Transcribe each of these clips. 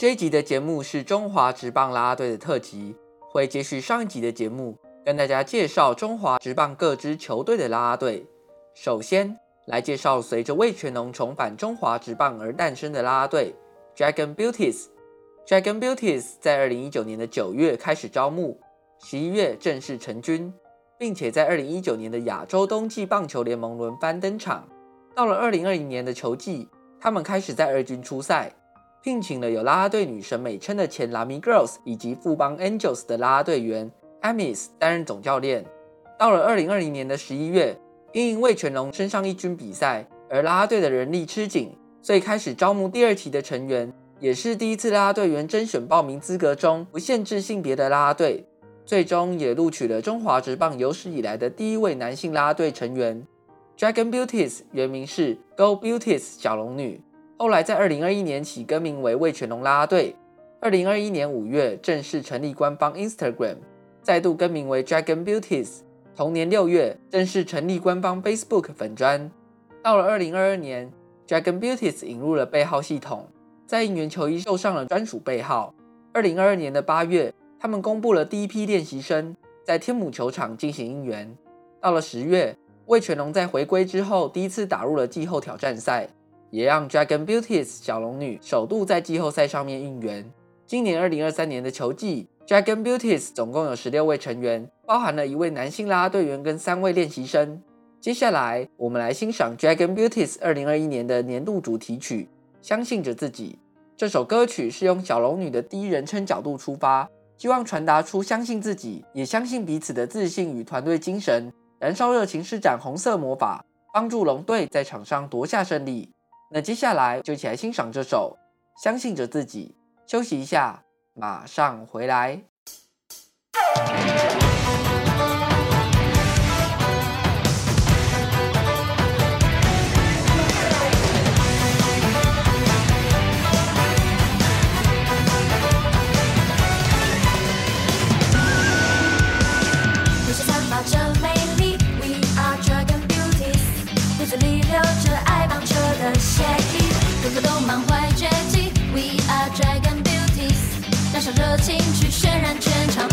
这一集的节目是中华职棒啦啦队的特辑，会接续上一集的节目，跟大家介绍中华职棒各支球队的啦啦队。首先来介绍随着味全龙重返中华职棒而诞生的啦啦队 Dragon Beauties。Dragon Beauties 在二零一九年的九月开始招募，十一月正式成军，并且在二零一九年的亚洲冬季棒球联盟轮番登场。到了二零二零年的球季，他们开始在二军出赛。聘请了有啦啦队女神美称的前 Lamy Girls 以及富邦 Angels 的啦啦队员 Amis 担任总教练。到了二零二零年的十一月，因为味全龙升上一军比赛，而啦啦队的人力吃紧，所以开始招募第二期的成员，也是第一次啦啦队员甄选报名资格中不限制性别的啦啦队，最终也录取了中华职棒有史以来的第一位男性啦啦队成员。Dragon Beauties 原名是 Go Beauties 小龙女。后来在二零二一年起更名为味全龙啦啦队，二零二一年五月正式成立官方 Instagram，再度更名为 Dragon Beauties。同年六月正式成立官方 Facebook 粉砖。到了二零二二年，Dragon Beauties 引入了背号系统，在应援球衣绣上了专属背号。二零二二年的八月，他们公布了第一批练习生在天母球场进行应援。到了十月，味全龙在回归之后第一次打入了季后挑战赛。也让 Dragon Beauties 小龙女首度在季后赛上面应援。今年二零二三年的球季，Dragon Beauties 总共有十六位成员，包含了一位男性啦啦队员跟三位练习生。接下来，我们来欣赏 Dragon Beauties 二零二一年的年度主题曲《相信着自己》。这首歌曲是用小龙女的第一人称角度出发，希望传达出相信自己，也相信彼此的自信与团队精神，燃烧热情，施展红色魔法，帮助龙队在场上夺下胜利。那接下来就一起来欣赏这首《相信着自己》。休息一下，马上回来。满怀绝技，We are Dragon Beauties，燃烧热情去渲染全场。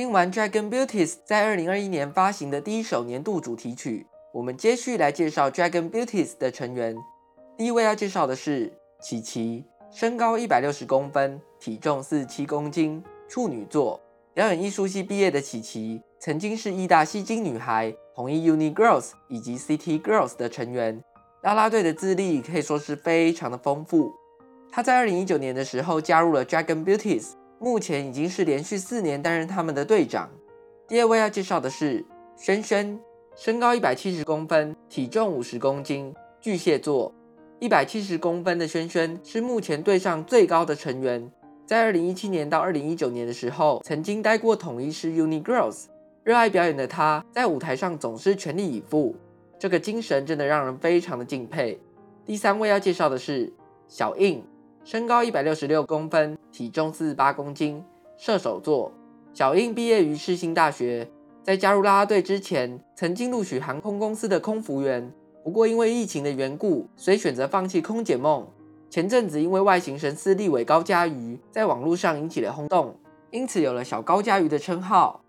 听完 Dragon Beauties 在二零二一年发行的第一首年度主题曲，我们接续来介绍 Dragon Beauties 的成员。第一位要介绍的是琪琪，身高一百六十公分，体重四十七公斤，处女座，表演艺术系毕业的琪琪，曾经是义大吸睛女孩、统一 UNI Girls 以及 City Girls 的成员，啦啦队的资历可以说是非常的丰富。她在二零一九年的时候加入了 Dragon Beauties。目前已经是连续四年担任他们的队长。第二位要介绍的是轩轩，身高一百七十公分，体重五十公斤，巨蟹座。一百七十公分的轩轩是目前队上最高的成员。在二零一七年到二零一九年的时候，曾经待过统一师 UNI Girls。热爱表演的他，在舞台上总是全力以赴，这个精神真的让人非常的敬佩。第三位要介绍的是小印。身高一百六十六公分，体重四十八公斤，射手座。小印毕业于世新大学，在加入啦啦队之前，曾经录取航空公司的空服员，不过因为疫情的缘故，所以选择放弃空姐梦。前阵子因为外形神似立委高嘉瑜，在网络上引起了轰动，因此有了小高嘉瑜的称号。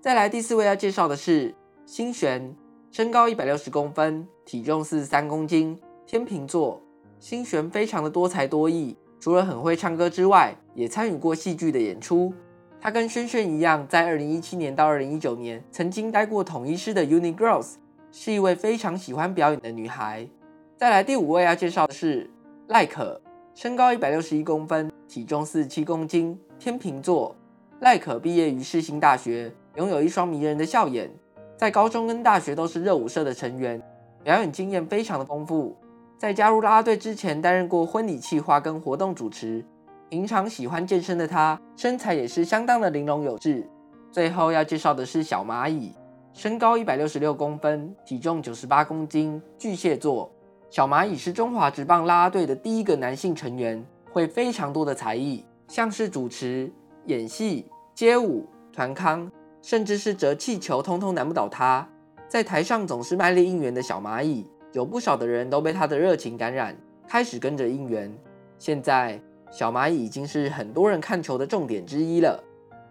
再来第四位要介绍的是新璇，身高一百六十公分，体重四十三公斤，天秤座。新璇非常的多才多艺，除了很会唱歌之外，也参与过戏剧的演出。她跟轩轩一样，在二零一七年到二零一九年曾经待过统一师的 UNI Girls，是一位非常喜欢表演的女孩。再来第五位要介绍的是赖可，身高一百六十一公分，体重四十七公斤，天秤座。赖可毕业于世新大学，拥有一双迷人的笑眼，在高中跟大学都是热舞社的成员，表演经验非常的丰富。在加入啦啦队之前，担任过婚礼企划跟活动主持。平常喜欢健身的他，身材也是相当的玲珑有致。最后要介绍的是小蚂蚁，身高一百六十六公分，体重九十八公斤，巨蟹座。小蚂蚁是中华职棒啦啦队的第一个男性成员，会非常多的才艺，像是主持、演戏、街舞、团康，甚至是折气球，通通难不倒他。在台上总是卖力应援的小蚂蚁。有不少的人都被他的热情感染，开始跟着应援。现在，小蚂蚁已经是很多人看球的重点之一了。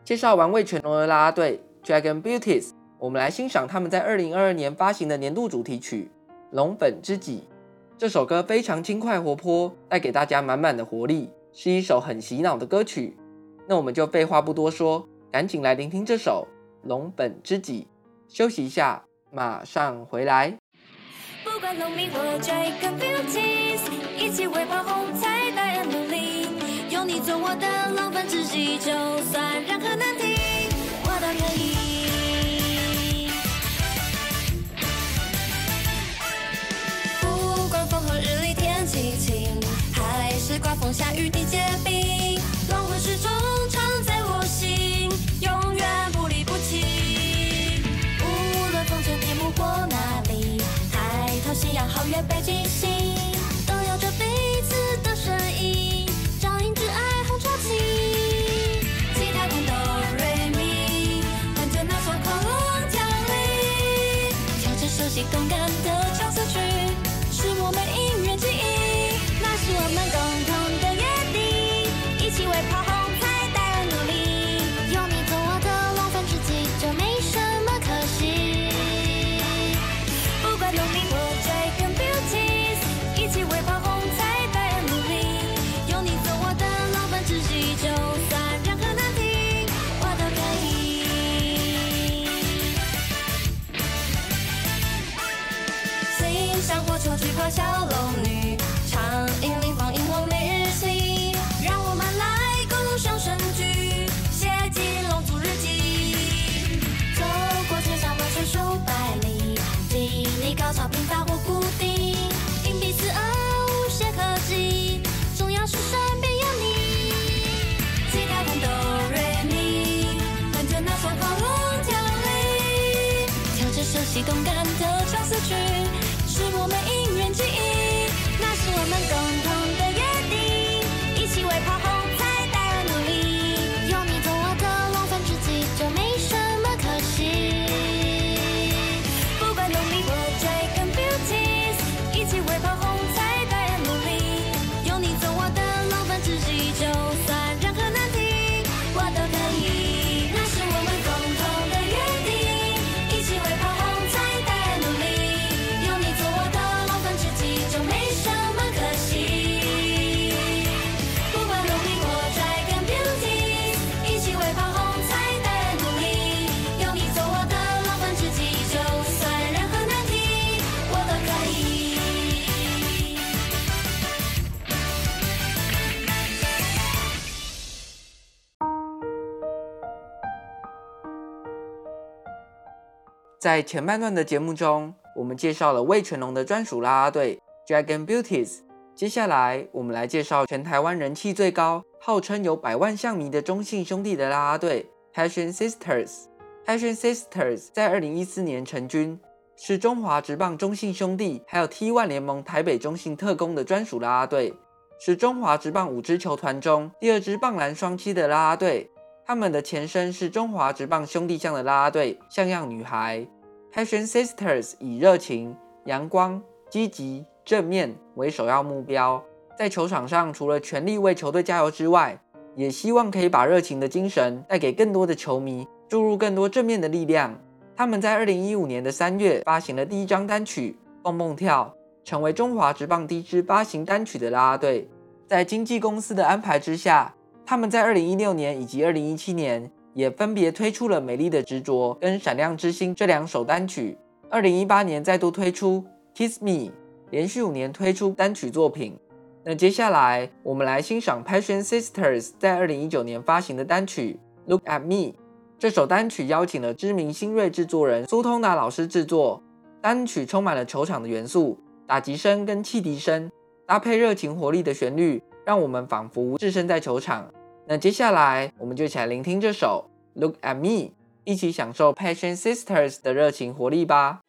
介绍完味全龙的啦啦队 Dragon Beauties，我们来欣赏他们在二零二二年发行的年度主题曲《龙粉知己》。这首歌非常轻快活泼，带给大家满满的活力，是一首很洗脑的歌曲。那我们就废话不多说，赶紧来聆听这首《龙粉知己》。休息一下，马上回来。管农民或 Dragon Beauties，一起为跑红彩带而努力。有你做我的浪漫知己，就算任何难题，我都可以。不管风和日丽天气晴，还是刮风下雨地结冰，龙粉始终 mulher sim. 在前半段的节目中，我们介绍了味全龙的专属啦啦队 Dragon Beauties。接下来，我们来介绍全台湾人气最高、号称有百万象迷的中信兄弟的啦啦队 Passion Sisters。Passion Sisters 在二零一四年成军，是中华职棒中信兄弟还有 T1 联盟台北中信特攻的专属啦啦队，是中华职棒五支球团中第二支棒蓝双栖的啦啦队。他们的前身是中华职棒兄弟象的啦啦队像样女孩。Passion Sisters 以热情、阳光、积极、正面为首要目标，在球场上除了全力为球队加油之外，也希望可以把热情的精神带给更多的球迷，注入更多正面的力量。他们在二零一五年的三月发行了第一张单曲《蹦蹦跳》，成为中华职棒第一支发行单曲的啦啦队。在经纪公司的安排之下，他们在二零一六年以及二零一七年。也分别推出了《美丽的执着》跟《闪亮之星》这两首单曲。二零一八年再度推出《Kiss Me》，连续五年推出单曲作品。那接下来我们来欣赏 Passion Sisters 在二零一九年发行的单曲《Look at Me》。这首单曲邀请了知名新锐制作人苏通达老师制作，单曲充满了球场的元素，打击声跟汽笛声搭配热情活力的旋律，让我们仿佛置身在球场。那接下来，我们就一起来聆听这首《Look at Me》，一起享受 Passion Sisters 的热情活力吧。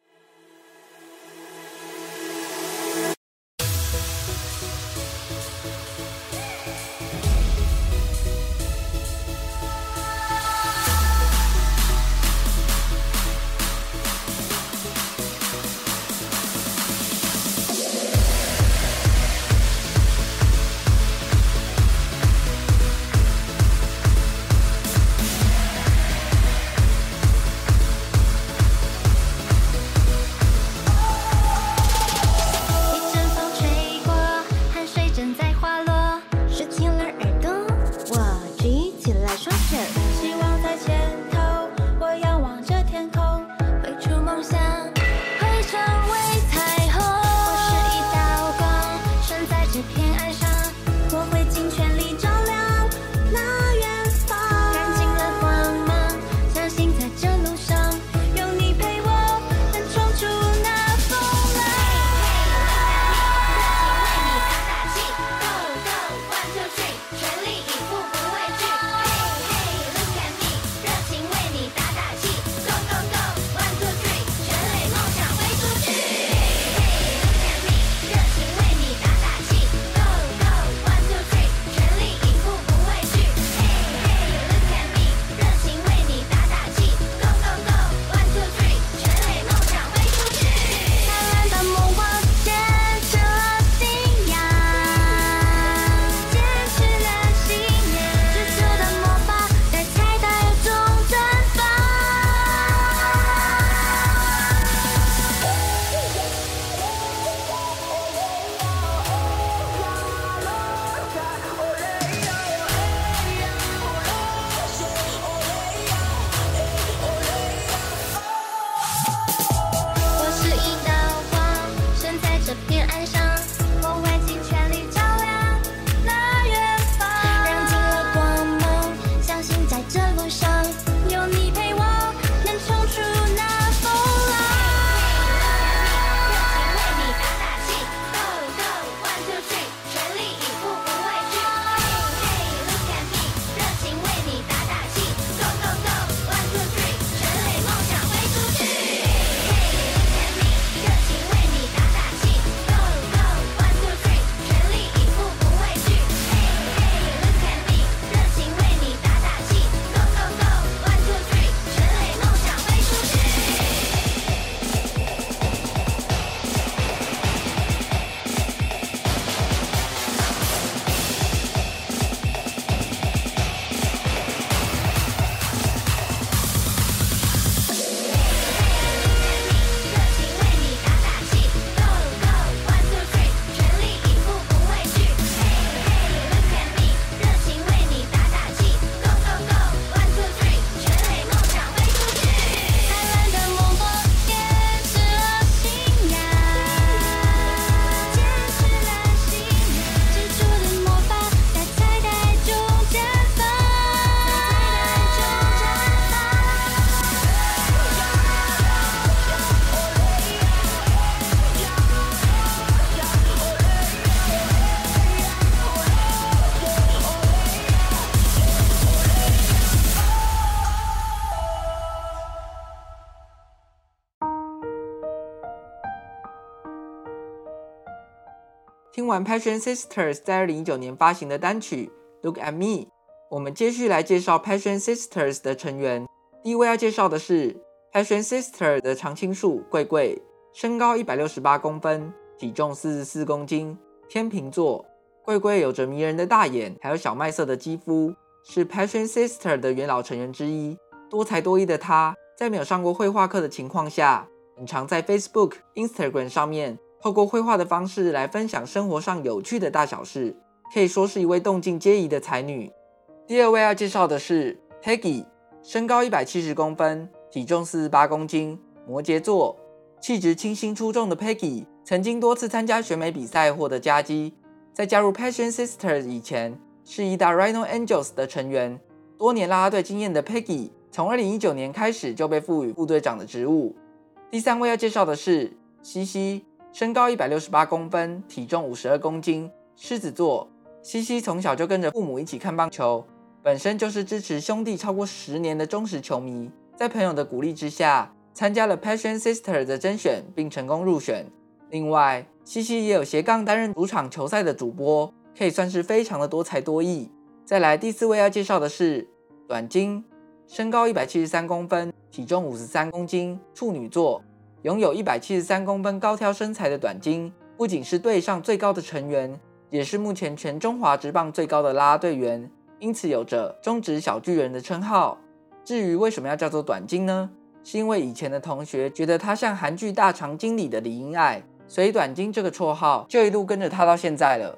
听完 Passion Sisters 在二零一九年发行的单曲《Look at Me》，我们接续来介绍 Passion Sisters 的成员。第一位要介绍的是 Passion Sister 的常青树贵贵，身高一百六十八公分，体重四十四公斤，天秤座。贵贵有着迷人的大眼，还有小麦色的肌肤，是 Passion Sister 的元老成员之一。多才多艺的她，在没有上过绘画课的情况下，很常在 Facebook、Instagram 上面。透过绘画的方式来分享生活上有趣的大小事，可以说是一位动静皆宜的才女。第二位要介绍的是 Peggy，身高一百七十公分，体重四十八公斤，摩羯座，气质清新出众的 Peggy 曾经多次参加选美比赛获得佳绩。在加入 Passion Sisters 以前，是义大 Rhino Angels 的成员。多年啦啦队经验的 Peggy，从二零一九年开始就被赋予副队长的职务。第三位要介绍的是西西。身高一百六十八公分，体重五十二公斤，狮子座。西西从小就跟着父母一起看棒球，本身就是支持兄弟超过十年的忠实球迷。在朋友的鼓励之下，参加了 Passion Sister 的甄选，并成功入选。另外，西西也有斜杠担任主场球赛的主播，可以算是非常的多才多艺。再来第四位要介绍的是短金，身高一百七十三公分，体重五十三公斤，处女座。拥有一百七十三公分高挑身材的短金，不仅是队上最高的成员，也是目前全中华职棒最高的啦啦队员，因此有着“中职小巨人”的称号。至于为什么要叫做短金呢？是因为以前的同学觉得他像韩剧大长今里的李英爱，所以短金这个绰号就一路跟着他到现在了。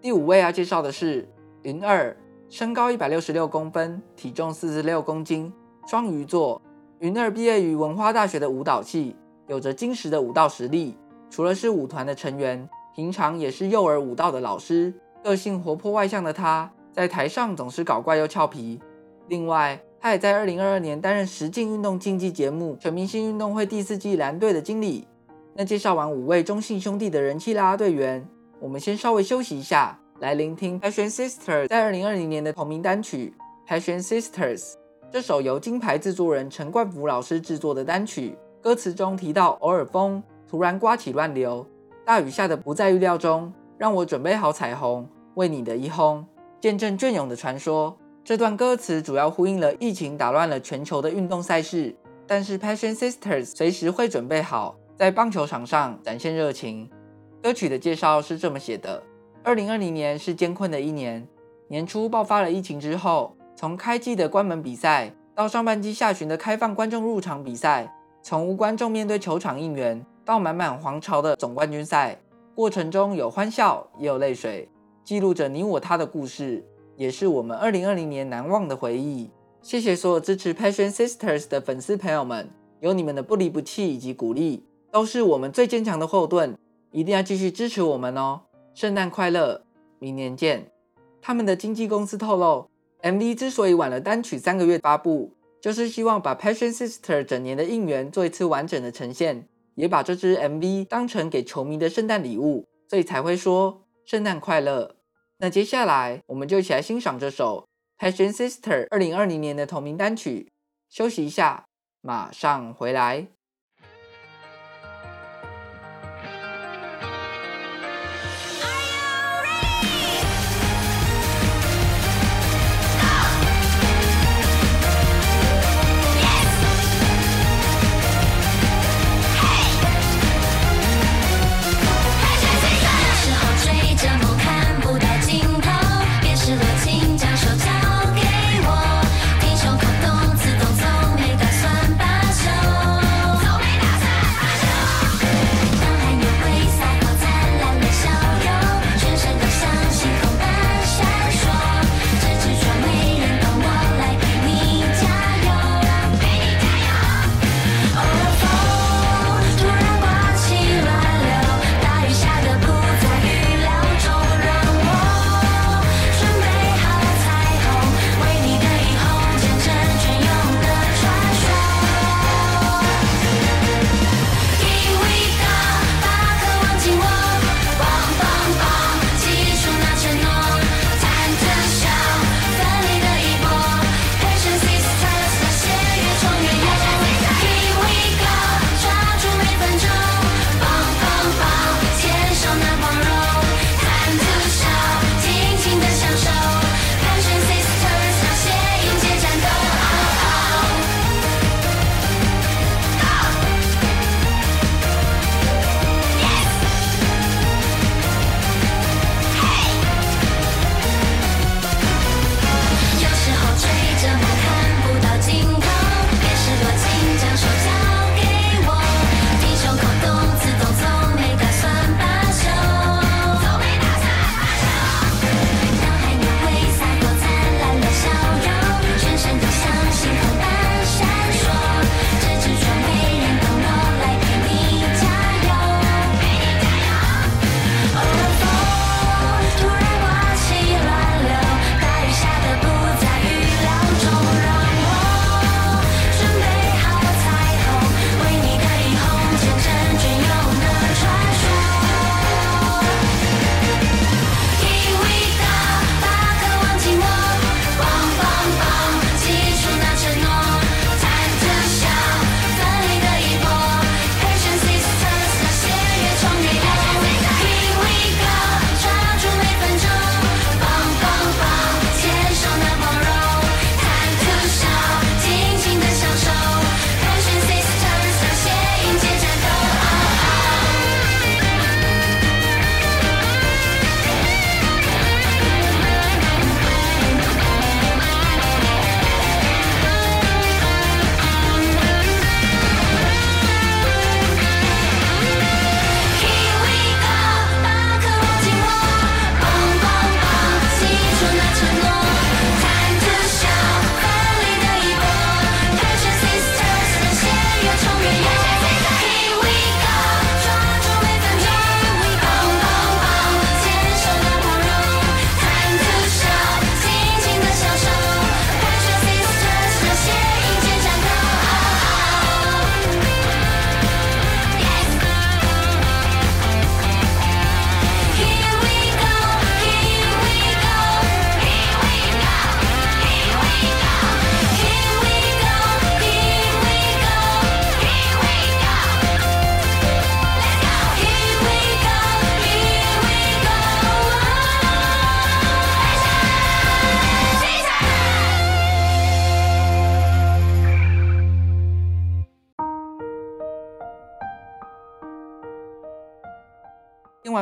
第五位要介绍的是云二，身高一百六十六公分，体重四十六公斤，双鱼座。云二毕业于文化大学的舞蹈系。有着坚实的舞蹈实力，除了是舞团的成员，平常也是幼儿舞蹈的老师。个性活泼外向的他，在台上总是搞怪又俏皮。另外，他也在2022年担任实境运动竞技节目《全明星运动会》第四季蓝队的经理。那介绍完五位中信兄弟的人气啦啦队员，我们先稍微休息一下，来聆听 Passion Sisters 在2020年的同名单曲《Passion Sisters》。这首由金牌制作人陈冠福老师制作的单曲。歌词中提到，偶尔风突然刮起乱流，大雨下的不在预料中，让我准备好彩虹，为你的一轰，见证隽永的传说。这段歌词主要呼应了疫情打乱了全球的运动赛事，但是 Passion Sisters 随时会准备好，在棒球场上展现热情。歌曲的介绍是这么写的：二零二零年是艰困的一年，年初爆发了疫情之后，从开季的关门比赛到上半季下旬的开放观众入场比赛。从无观众面对球场应援，到满满皇朝的总冠军赛，过程中有欢笑，也有泪水，记录着你我他的故事，也是我们二零二零年难忘的回忆。谢谢所有支持 Passion Sisters 的粉丝朋友们，有你们的不离不弃以及鼓励，都是我们最坚强的后盾，一定要继续支持我们哦！圣诞快乐，明年见。他们的经纪公司透露，MV 之所以晚了单曲三个月发布。就是希望把 Passion Sister 整年的应援做一次完整的呈现，也把这支 MV 当成给球迷的圣诞礼物，所以才会说圣诞快乐。那接下来我们就一起来欣赏这首 Passion Sister 二零二零年的同名单曲。休息一下，马上回来。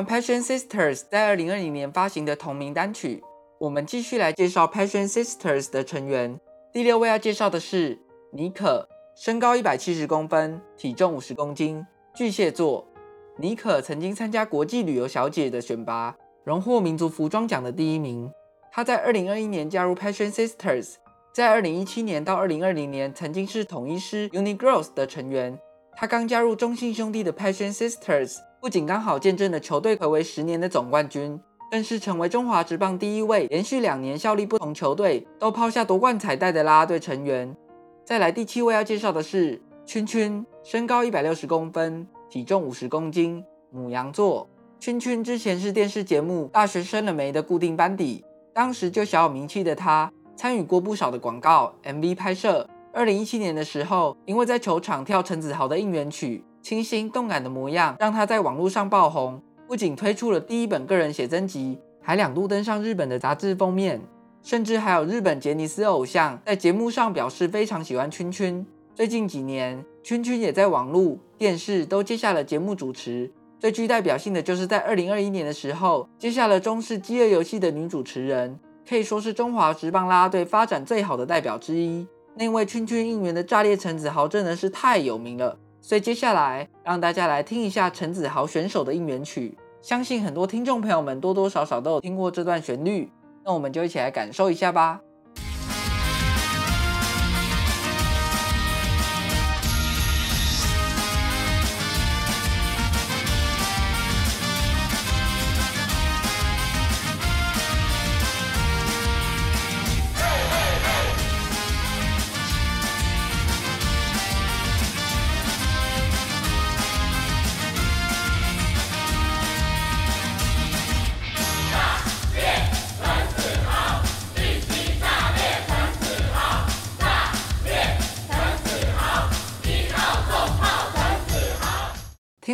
Passion Sisters 在二零二零年发行的同名单曲，我们继续来介绍 Passion Sisters 的成员。第六位要介绍的是妮可，身高一百七十公分，体重五十公斤，巨蟹座。妮可曾经参加国际旅游小姐的选拔，荣获民族服装奖的第一名。她在二零二一年加入 Passion Sisters，在二零一七年到二零二零年曾经是统一师 UNI Girls 的成员。她刚加入中信兄弟的 Passion Sisters，不仅刚好见证了球队睽违十年的总冠军，更是成为中华职棒第一位连续两年效力不同球队都抛下夺冠彩带的啦啦队成员。再来第七位要介绍的是圈圈，身高一百六十公分。体重五十公斤，母羊座。圈圈之前是电视节目《大学生了没》的固定班底，当时就小有名气的他，参与过不少的广告、MV 拍摄。二零一七年的时候，因为在球场跳陈子豪的应援曲，清新动感的模样让他在网络上爆红，不仅推出了第一本个人写真集，还两度登上日本的杂志封面，甚至还有日本杰尼斯偶像在节目上表示非常喜欢圈圈。最近几年，圈圈也在网络、电视都接下了节目主持。最具代表性的就是在二零二一年的时候，接下了中式《饥饿游戏》的女主持人，可以说是中华职棒啦啦队发展最好的代表之一。那位圈圈应援的炸裂陈子豪真的是太有名了，所以接下来让大家来听一下陈子豪选手的应援曲。相信很多听众朋友们多多少少都有听过这段旋律，那我们就一起来感受一下吧。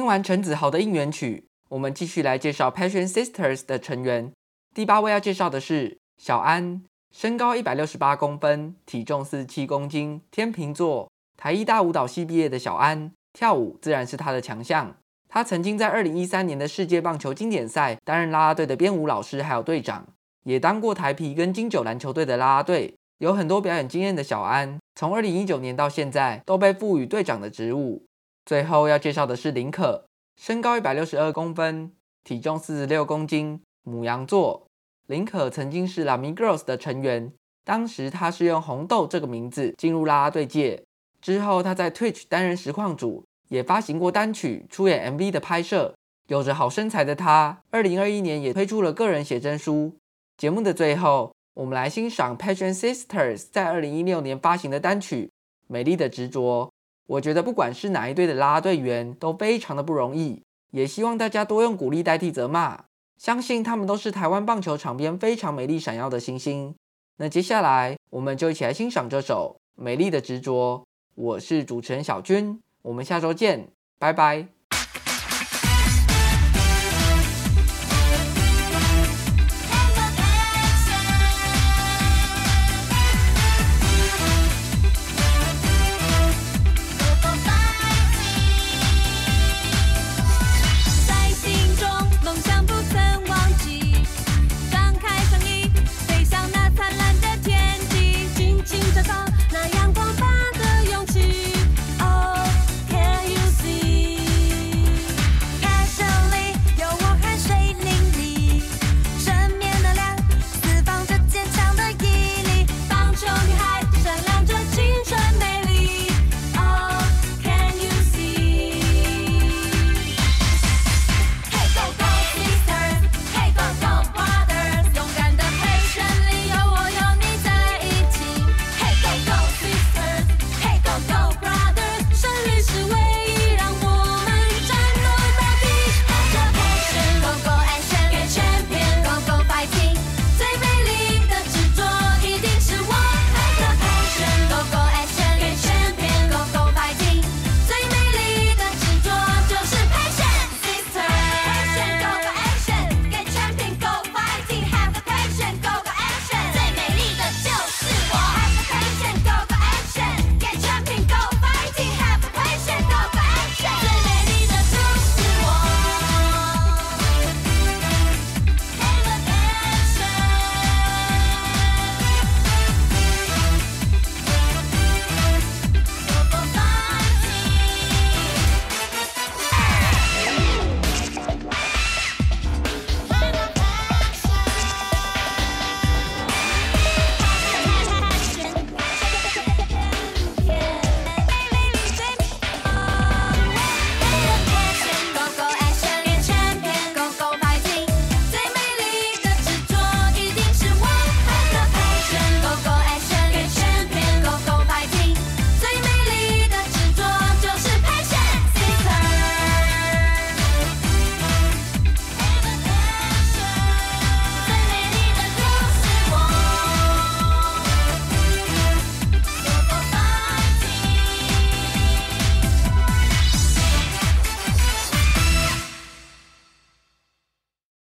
听完陈子豪的应援曲，我们继续来介绍 Passion Sisters 的成员。第八位要介绍的是小安，身高一百六十八公分，体重四十七公斤，天秤座。台艺大舞蹈系毕业的小安，跳舞自然是他的强项。他曾经在二零一三年的世界棒球经典赛担任啦啦队的编舞老师，还有队长，也当过台啤跟金九篮球队的啦啦队，有很多表演经验的小安，从二零一九年到现在都被赋予队长的职务。最后要介绍的是林可，身高一百六十二公分，体重四十六公斤，母羊座。林可曾经是 Lamy Girls 的成员，当时她是用红豆这个名字进入啦啦队界。之后她在 Twitch 担任实况主，也发行过单曲，出演 MV 的拍摄。有着好身材的她，二零二一年也推出了个人写真书。节目的最后，我们来欣赏 Passion Sisters 在二零一六年发行的单曲《美丽的执着》。我觉得不管是哪一队的啦啦队员都非常的不容易，也希望大家多用鼓励代替责骂，相信他们都是台湾棒球场边非常美丽闪耀的星星。那接下来我们就一起来欣赏这首《美丽的执着》。我是主持人小军，我们下周见，拜拜。